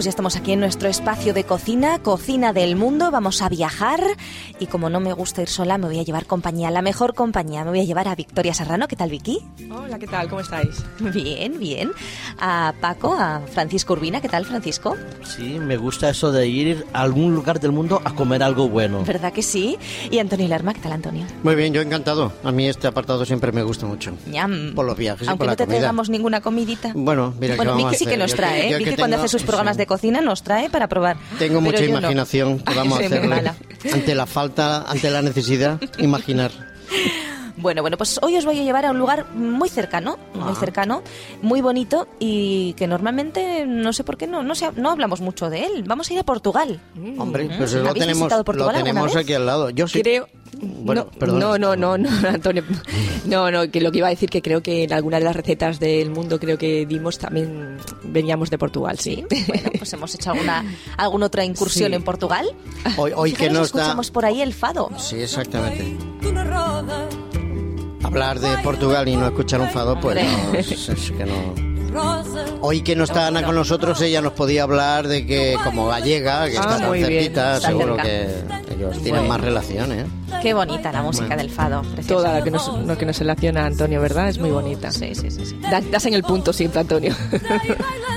pues ya estamos aquí en nuestro espacio de cocina, cocina del mundo. Vamos a viajar y como no me gusta ir sola, me voy a llevar compañía, la mejor compañía. Me voy a llevar a Victoria Serrano. ¿Qué tal, Vicky? Hola, ¿qué tal? ¿Cómo estáis? Bien, bien. A Paco, a Francisco Urbina. ¿Qué tal, Francisco? Sí, me gusta eso de ir a algún lugar del mundo a comer algo bueno. ¿Verdad que sí? Y Antonio Lerma. ¿Qué tal, Antonio? Muy bien, yo encantado. A mí este apartado siempre me gusta mucho. Ñam. Por los viajes y Aunque por no la te comida. traigamos ninguna comidita. Bueno, mira Bueno, qué vamos Vicky a sí que hacer. nos Yo trae, ¿eh? yo Vicky que cuando tengo- hace sus programas sí. de cocina nos trae para probar. Tengo mucha yo no. imaginación que vamos a hacer ante la falta, ante la necesidad, imaginar. Bueno, bueno, pues hoy os voy a llevar a un lugar muy cercano, muy Ah. cercano, muy bonito y que normalmente no sé por qué no no, se- no hablamos mucho de él. Vamos a ir a Portugal. Hombre, Mm. pues lo ¿Habéis tenemos, visitado lo tenemos aquí al lado. Yo sí. Creo. Bueno, no, perdón. no, no, no, no, Antonio. No, no, que lo que iba a decir que creo que en alguna de las recetas del mundo creo que dimos también veníamos de Portugal, sí. Bueno, pues hemos hecho alguna alguna otra incursión Sí. en Portugal. Hoy, hoy que Fijaros, no está... escuchamos por ahí el fado. Sí, exactamente. Hablar de Portugal y no escuchar un fado, pues no, es, es que no... Hoy que no está Ana con nosotros, ella nos podía hablar de que como gallega, que Ah, está tan cerquita, seguro cerca. que ellos tienen Bueno. más relaciones. ¿eh? Qué bonita la música del fado. preciosa. Toda la que nos, lo que nos relaciona a Antonio, ¿verdad? Es muy bonita. Sí, sí, sí, sí. Da- Das en el punto siempre, Antonio.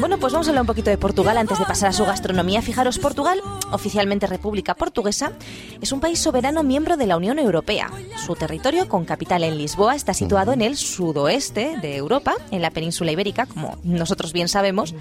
Bueno, pues vamos a hablar un poquito de Portugal antes de pasar a su gastronomía. Fijaros, Portugal, oficialmente República Portuguesa, es un país soberano miembro de la Unión Europea. Su territorio, con capital en Lisboa, está situado en el sudoeste de Europa, en la península ibérica, como nosotros bien sabemos.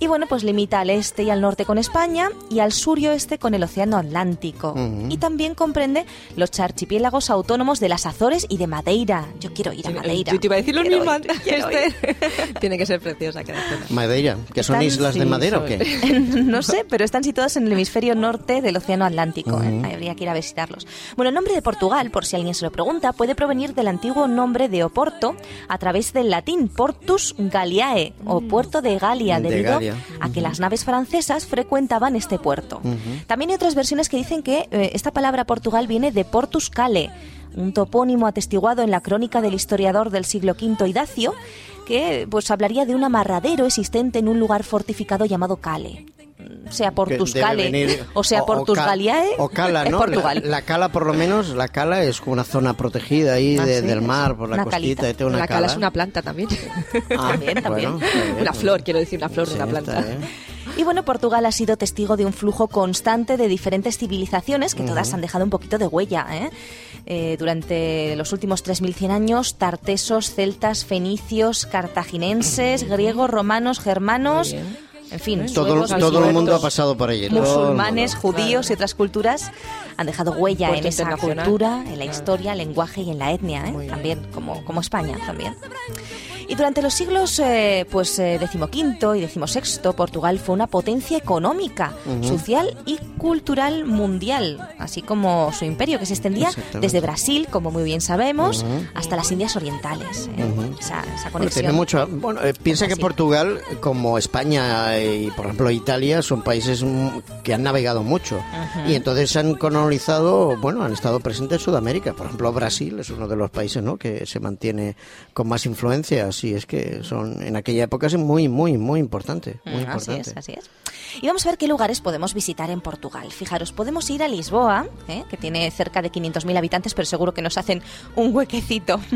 Y bueno, pues limita al este y al norte con España y al sur y oeste con el Océano Atlántico. Y también comprende los archipiélagos autónomos de las Azores y de Madeira. Yo quiero ir a Madeira. Yo te iba a decir lo Quiero mismo ir, ir. Tiene que ser preciosa zona. Madeira, que son islas de sí, madera o qué? no sé, pero están situados en el hemisferio norte del Océano Atlántico. ¿eh? Habría que ir a visitarlos. Bueno, el nombre de Portugal, por si alguien se lo pregunta, puede provenir del antiguo nombre de Oporto a través del latín Portus Galliae o Puerto de Galia, De debido A que las naves francesas frecuentaban este puerto. También hay otras versiones que dicen que eh, esta palabra Portugal viene de Portus Cale, un topónimo atestiguado en la crónica del historiador del siglo V Idacio, que pues hablaría de un amarradero existente en un lugar fortificado llamado Cale. Mm, Sea venir- o sea ca- Galliae, O Cala, ¿no? Portugal. La, la Cala, por lo menos, la Cala es como una zona protegida ahí Ah, de- sí, del mar, por la una costita. calita. una la cala cala es una planta también. Ah, También, también. bueno, está bien, una pues- flor, quiero decir, una flor de una planta. Y bueno, Portugal ha sido testigo de un flujo constante de diferentes civilizaciones que todas han dejado un poquito de huella. ¿eh? Eh, durante los últimos 3.100 años, tartesos, celtas, fenicios, cartaginenses, griegos, romanos, germanos, Muy bien. En fin, Todo, suevos, todo el mundo ha pasado por allí. musulmanes, judíos y otras culturas han dejado huella en esa cultura, en la historia, el lenguaje y en la etnia, ¿eh? También, como, como España también. Y durante los siglos eh, pues eh, XV y XVI, Portugal fue una potencia económica, social y cultural mundial, así como su imperio que se extendía desde Brasil, como muy bien sabemos, hasta las Indias Orientales. ¿eh? esa, esa Bueno, tiene mucho. Bueno, eh, piensa que. Portugal, como España y, por ejemplo, Italia, son países que han navegado mucho. Y entonces han colonizado, bueno, han estado presentes en Sudamérica. Por ejemplo, Brasil es uno de los países ¿no? que se mantiene con más influencias. Y es que son, en aquella época es muy, muy, muy importante. Muy Mm, Así es, así es. Y vamos a ver qué lugares podemos visitar en Portugal. Fijaros, podemos ir a Lisboa, ¿eh? que tiene cerca de 500.000 habitantes, pero seguro que nos hacen un huequecito.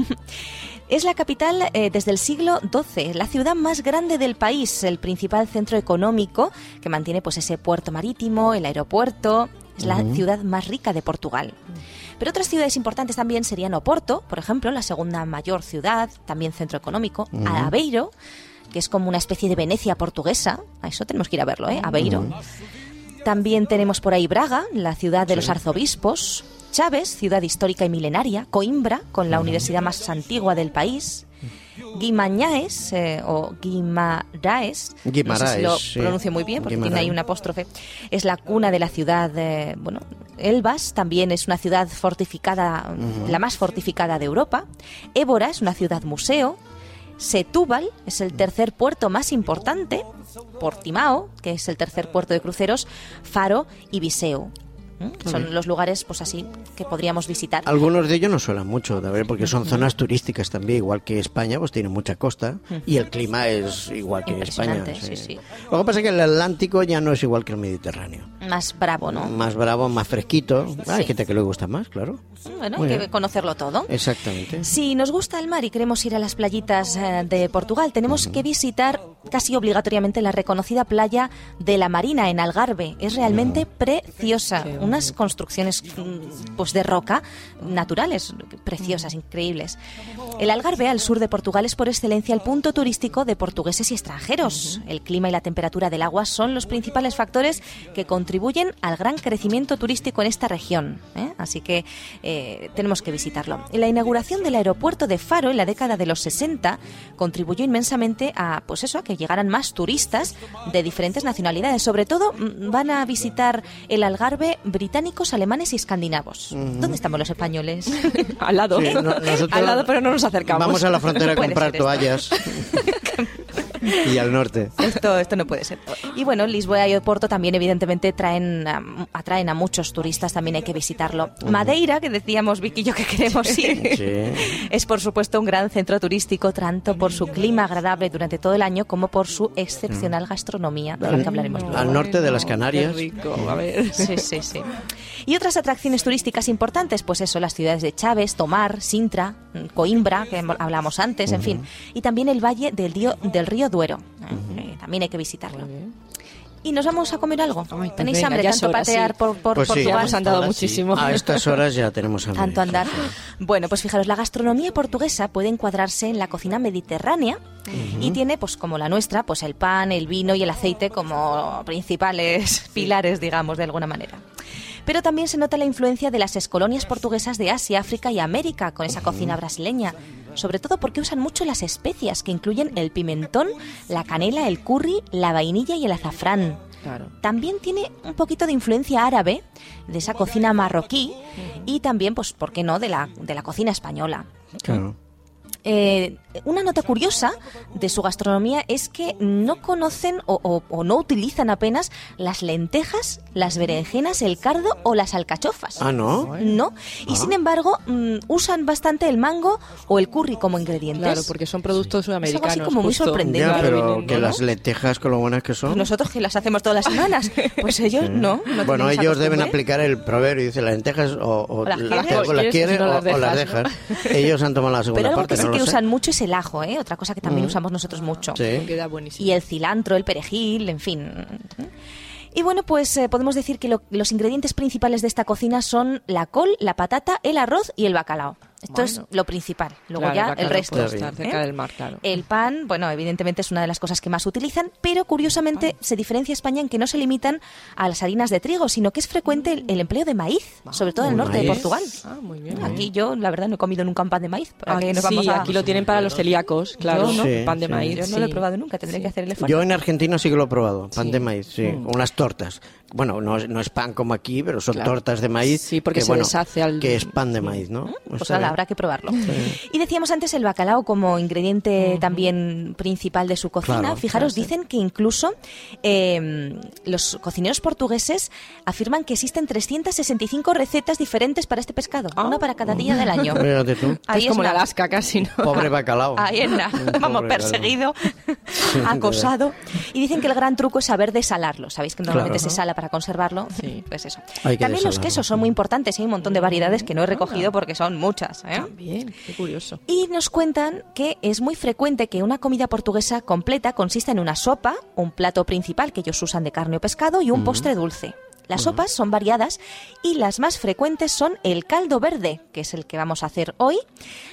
Es la capital eh, desde el siglo XII, la ciudad más grande del país, el principal centro económico que mantiene pues ese puerto marítimo, el aeropuerto. Es la ciudad más rica de Portugal. Pero otras ciudades importantes también serían Oporto, por ejemplo, la segunda mayor ciudad, también centro económico, Aveiro, que es como una especie de Venecia portuguesa. A eso tenemos que ir a verlo, ¿eh? Aveiro. También tenemos por ahí Braga, la ciudad de los arzobispos. Chávez, ciudad histórica y milenaria. Coimbra, con la universidad más antigua del país. Guimañaes, eh, o Guimaraes, no sé si Guimaraes, lo sí. pronuncio muy bien porque tiene Guimaraes. ahí un apóstrofe, es la cuna de la ciudad, eh, bueno, Elvas también es una ciudad fortificada, la más fortificada de Europa. Évora es una ciudad museo. Setúbal es el tercer puerto más importante. Portimao, que es el tercer puerto de cruceros. Faro y Viseu. ¿Mm? Son los lugares, pues así, que podríamos visitar. Algunos de ellos no suenan mucho, de ver, porque son zonas turísticas también, igual que España, pues tiene mucha costa y el clima es igual que España. Impresionante, sí, sí. Lo que pasa es que el Atlántico ya no es igual que el Mediterráneo. Más bravo, ¿no? Más bravo, más fresquito. Ah, Hay Sí. gente que le gusta más, claro. Bueno, Muy hay que bien. conocerlo todo. Exactamente. Si nos gusta el mar y queremos ir a las playitas eh, de Portugal, tenemos que visitar casi obligatoriamente la reconocida playa de la Marina en Algarve. Es realmente preciosa. Unas construcciones mm, pues de roca naturales, preciosas, increíbles. El Algarve, al sur de Portugal, es por excelencia el punto turístico de portugueses y extranjeros. El clima y la temperatura del agua son los principales factores que contribuyen al gran crecimiento turístico en esta región. ¿eh? Así que eh, tenemos que visitarlo. La inauguración del aeropuerto de Faro en la década de los 60 contribuyó inmensamente a, pues eso, a que llegaran más turistas de diferentes nacionalidades. Sobre todo mm, van a visitar el Algarve británicos, alemanes y escandinavos. ¿Dónde estamos los españoles? Al lado. Sí, no- nosotros Al lado, pero no nos acercamos. Vamos a la frontera a comprar toallas. y al norte. Esto, esto no puede ser. Y bueno, Lisboa y Oporto también evidentemente traen, a- atraen a muchos turistas, también hay que visitarlo. Madeira, que decíamos Vicky y yo que queremos ir, Sí. es por supuesto un gran centro turístico, tanto por su clima agradable durante todo el año como por su excepcional gastronomía, de la que hablaremos luego. Al norte de las Canarias. Qué rico, a ver. Sí, sí, sí. Y otras atracciones turísticas importantes, pues eso, las ciudades de Chávez, Tomar, Sintra, mm, Coimbra, que hablamos antes, en fin. Y también el valle del, río- del río Duero. ¿eh? Eh, también hay que visitarlo. Y nos vamos a comer algo. Ay, pues ¿Tenéis venga, hambre? Tanto hora, patear sí. por, por Pues sí. Portugal. Hemos andado sí. muchísimo. A estas horas ya tenemos hambre. Tanto andar. Bueno, pues fijaros, la gastronomía portuguesa puede encuadrarse en la cocina mediterránea y tiene, pues como la nuestra, pues el pan, el vino y el aceite como principales pilares, digamos, de alguna manera. Pero también se nota la influencia de las excolonias portuguesas de Asia, África y América con esa cocina brasileña, sobre todo porque usan mucho las especias que incluyen el pimentón, la canela, el curry, la vainilla y el azafrán. Claro. También tiene un poquito de influencia árabe, de esa cocina marroquí, y también, pues, ¿por qué no?, de la, de la cocina española. Claro. Eh, una nota curiosa de su gastronomía es que no conocen o, o- o no utilizan apenas las lentejas, las berenjenas, el cardo o las alcachofas. Ah, ¿no? No, y sin embargo mm, usan bastante el mango o el curry como ingredientes. Claro, porque son productos sudamericanos. Es algo así como muy justo. sorprendente. Ya, pero que las lentejas con lo buenas que son. Nosotros que las hacemos todas las semanas, pues ellos no. no bueno, ellos deben aplicar el proverbio, dice las lentejas o, o las las, quieres, o las o o, las dejas. Ellos han tomado la segunda Pero algo parte, que sí no que sé. usan mucho es el ajo, ¿eh? otra cosa que también usamos nosotros mucho. Sí. Queda buenísimo. Y el cilantro, el perejil, en fin. Y bueno, pues eh, podemos decir que lo- los ingredientes principales de esta cocina son la col, la patata, el arroz y el bacalao. Esto es lo principal. Luego Claro, ya el resto. puede estar cerca ¿eh? del mar, claro. El pan, bueno, evidentemente es una de las cosas que más utilizan, pero curiosamente se diferencia España en que no se limitan a las harinas de trigo, sino que es frecuente el, el empleo de maíz, sobre todo en el norte de. Portugal. Ah, muy bien. Aquí yo, la verdad, no he comido nunca un pan de maíz. ¿Para qué Aquí, nos vamos sí, a- aquí lo tienen para los celíacos, claro, Yo ¿no? Sí, Pan de sí. maíz. Yo no lo he probado nunca, tendré que hacer el esfuerzo. Yo en Argentina sí que lo he probado, pan Sí. de maíz, sí, unas tortas. Bueno, no, es- no es pan como aquí, pero son Claro. tortas de maíz. Sí, porque que, se bueno, deshace al- Que es pan de maíz, ¿no? Pues Está nada, bien. habrá que probarlo. Y decíamos antes el bacalao como ingrediente también principal de su cocina. Claro, Fijaros, claro, sí. dicen que incluso eh, los cocineros portugueses afirman que existen 365 recetas diferentes para este pescado, una para cada día del año. Tú. Ahí es como en. Alaska casi, ¿no? Pobre bacalao. Ahí en. Pobre Vamos, bacalao. perseguido, acosado. Y dicen que el gran truco es saber desalarlo. Sabéis que normalmente Claro. se sala para conservarlo. Sí. Pues eso. Hay que También los quesos son muy importantes. Hay un montón de variedades que no he recogido porque son muchas. ¿eh? Bien, qué curioso. Y nos cuentan que es muy frecuente que una comida portuguesa completa consista en una sopa, un plato principal que ellos usan de carne o pescado y un postre dulce. Las sopas son variadas y las más frecuentes son el caldo verde, que es el que vamos a hacer hoy,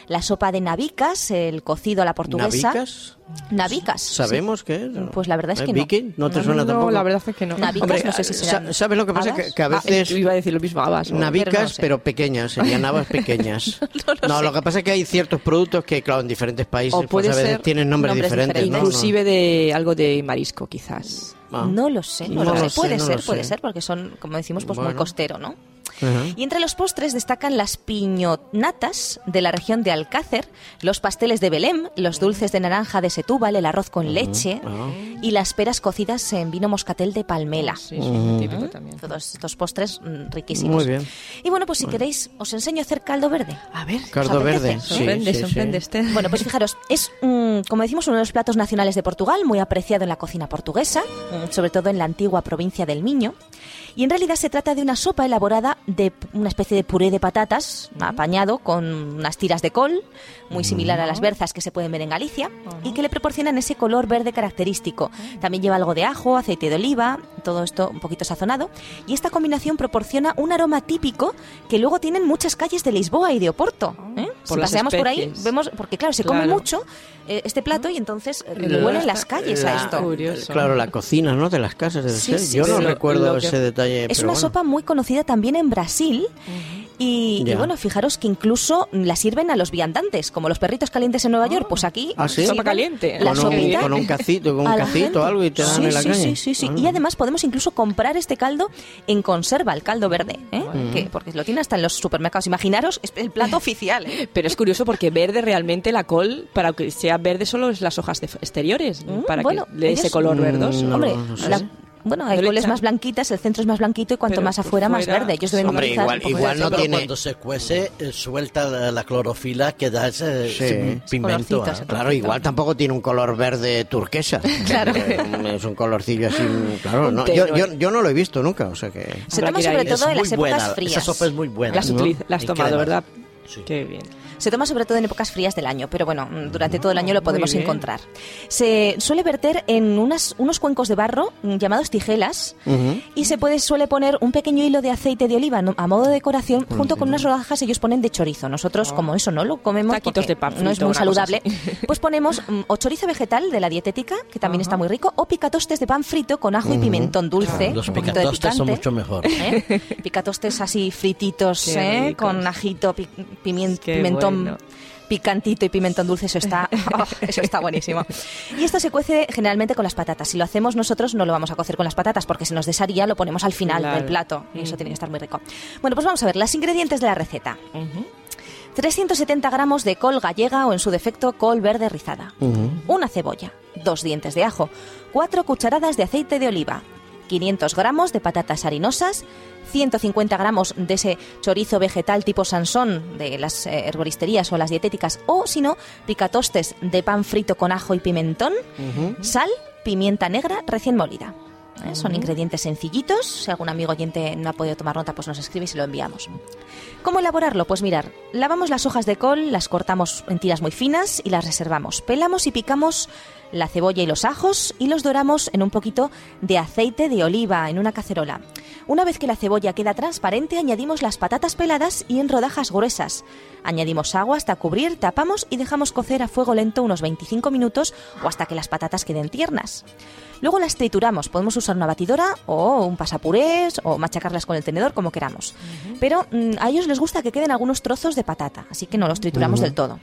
la sopa de nabicas, el cocido a la portuguesa. ¿Navicas? Nabicas. ¿Sabemos qué es? Pues la verdad es ¿Eh, que no. Vicky? ¿No te No, suena no, tampoco? la verdad es que no. Hombre, no sé si Sa- serán. ¿Sabes lo que pasa? Que, a Ah, veces... yo iba a decir lo mismo, habas. ¿no? Navicas, pero no pequeñas, serían habas pequeñas. no, lo que pasa es que hay ciertos productos que, claro, en diferentes países pues, a veces tienen nombres, nombres diferentes. diferentes. ¿no? Inclusive de algo de marisco, quizás. Ah. No lo sé, no, No lo sé. Puede no ser, puede sé. ser, porque son, como decimos, pues muy costero, ¿no? Y entre los postres destacan las piñonatas de la región de Alcácer, los pasteles de Belém, los dulces de naranja de Setúbal, el arroz con leche y las peras cocidas en vino moscatel de palmela. Sí, muy típico también. Todos estos postres mm, riquísimos. Muy bien. Y bueno, pues si queréis, os enseño a hacer caldo verde. A ver, Caldo verde. sí, sorprende, sí, sí. sorprende este. Bueno, pues fijaros, es, como decimos, uno de los platos nacionales de Portugal, muy apreciado en la cocina portuguesa, mm, sobre todo en la antigua provincia del Miño. Y en realidad se trata de una sopa elaborada de una especie de puré de patatas, apañado con unas tiras de col, muy similar a las berzas que se pueden ver en Galicia, y que le proporcionan ese color verde característico. También lleva algo de ajo, aceite de oliva, todo esto un poquito sazonado. Y esta combinación proporciona un aroma típico que luego tienen muchas calles de Lisboa y de Oporto. ¿eh? Por si paseamos por ahí, vemos, porque claro, se come mucho eh, este plato y entonces eh, La- huelen las calles a esto. Curioso. Claro, la cocina, ¿no? De las casas Sí, sí, Yo no recuerdo que- ese detalle. Es pero una bueno. sopa muy conocida también en Brasil. Y, bueno, fijaros que incluso la sirven a los viandantes, como los perritos calientes en Nueva York. Pues aquí ¿Ah, sí? Sopa caliente. La Con un, con un cacito, con un cacito algo y te dan sí, en la sí, calle. Sí, sí, sí. Ah. Y además podemos incluso comprar este caldo en conserva, el caldo verde, ¿eh? Que- porque lo tiene hasta en los supermercados. Imaginaros, es el plato oficial. ¿eh? Pero es curioso porque verde realmente la col, para que sea verde solo es las hojas de- exteriores, Mm, para bueno, que le dé ese color Mm, verdoso. no, Hombre, no sé. la- bueno, hay echan- más blanquitas, el centro es más blanquito y cuanto Pero más afuera más fuera verde. Ellos deben Hombre, igual- igual no tiene- cuando se cuece, eh, suelta la, la clorofila que da ese, Sí. ese. Colorcitos, ¿eh? Claro, igual tampoco tiene un color verde turquesa. Claro. Eh, Es un colorcillo así, claro. Un no, yo, yo, yo no lo he visto nunca, o sea que... Se toma sobre todo en Es las muy épocas buena, frías. Esa sopa es muy buena. Las, ¿no? las has tomado. ¿verdad? Sí. Qué bien. Se toma sobre todo en épocas frías del año, pero bueno, mm, durante todo el año lo podemos encontrar. Se suele verter en unas, unos cuencos de barro mm, llamados tijelas Ujú. y se puede suele poner un pequeño hilo de aceite de oliva a modo de decoración junto con unas rodajas ellos ponen de chorizo. Nosotros como eso no lo comemos Taquitos porque de pan no es muy saludable, pues ponemos mm, o chorizo vegetal de la dietética que también está muy rico o picatostes de pan frito con ajo y pimentón dulce, Los un poquito de picatostes son picante. mucho mejor. ¿eh? Picatostes así frititos, ¿eh? con ajito, pi- Qué pimentón bueno. picantito y pimentón dulce, eso está, oh, eso está buenísimo. Y esto se cuece generalmente con las patatas. Si lo hacemos nosotros no lo vamos a cocer con las patatas porque se nos desharía, lo ponemos al final Claro. del plato y eso tiene que estar muy rico. Bueno, pues vamos a ver los ingredientes de la receta. 370 gramos de col gallega o en su defecto col verde rizada. Una cebolla, dos dientes de ajo, cuatro cucharadas de aceite de oliva, 500 gramos de patatas harinosas, 150 gramos de ese chorizo vegetal tipo Sansón de las eh, herboristerías o las dietéticas, o si no, picatostes de pan frito con ajo y pimentón, sal, pimienta negra recién molida. ¿Eh? Son ingredientes sencillitos. Si algún amigo oyente no ha podido tomar nota, pues nos escribe y se lo enviamos. ¿Cómo elaborarlo? Pues mirar, lavamos las hojas de col, las cortamos en tiras muy finas y las reservamos. Pelamos y picamos la cebolla y los ajos y los doramos en un poquito de aceite de oliva en una cacerola. Una vez que la cebolla queda transparente, añadimos las patatas peladas y en rodajas gruesas. Añadimos agua hasta cubrir, tapamos y dejamos cocer a fuego lento unos 25 minutos o hasta que las patatas queden tiernas. Luego las trituramos, podemos usar una batidora o un pasapurés o machacarlas con el tenedor como queramos. Pero mm, a ellos les gusta que queden algunos trozos de patata, así que no los trituramos del todo.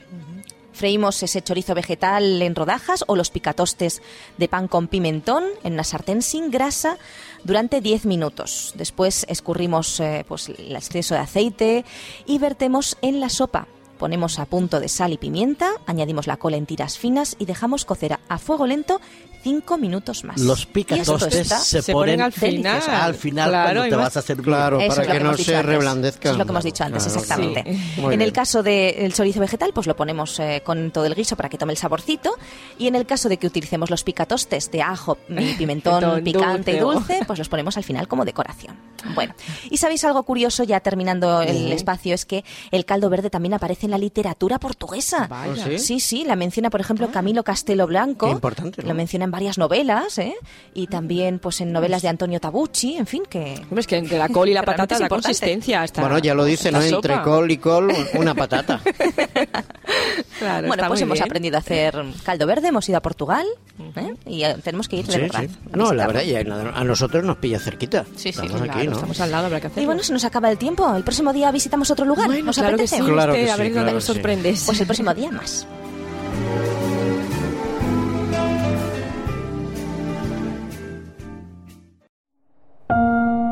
Freímos ese chorizo vegetal en rodajas o los picatostes de pan con pimentón en una sartén sin grasa durante 10 minutos. Después escurrimos eh, pues, el exceso de aceite y vertemos en la sopa. Ponemos a punto de sal y pimienta, añadimos la cola en tiras finas y dejamos cocer a- a fuego lento 5 minutos más. Los picatostes se, Se ponen al final. al final Claro, cuando te más- vas a servir. Claro, Eso para que hemos no se antes. reblandezca. Eso es lo que hemos dicho antes, Claro, exactamente. Muy En bien. el caso del chorizo vegetal, pues lo ponemos eh, con todo el guiso para que tome el saborcito. Y en el caso de que utilicemos los picatostes de ajo, y pimentón, picante y dulce, pues los ponemos al final como decoración. Bueno, y sabéis algo curioso, ya terminando el espacio, es que el caldo verde también aparece en la literatura portuguesa. Vaya. ¿Ah, sí? Sí, sí, la menciona, por ejemplo, Camilo Castelo Blanco. Qué importante, ¿no? Lo menciona en varias novelas, ¿eh? Y también, pues, en novelas de Antonio Tabucci, en fin, que... Hombre, es que entre la col y la patata es importante. consistencia. Hasta Bueno, ya lo dice, ¿no? la Entre sopa. col y col, una patata. Claro, Bueno, está pues muy hemos bien. aprendido a hacer caldo verde, hemos ido a Portugal ¿eh? y eh, tenemos que ir de Sí, verdad. sí. No, la verdad, ya a nosotros nos pilla cerquita. Sí, sí, Estamos claro, aquí, ¿no? Estamos al lado, habrá que hacerlo. Y bueno, se nos acaba el tiempo. El próximo día visitamos otro lugar. Bueno, ¿Nos claro que apetece? sí. Claro usted, que a ver sí, dónde claro nos que sí. sorprendes. Pues el próximo día más.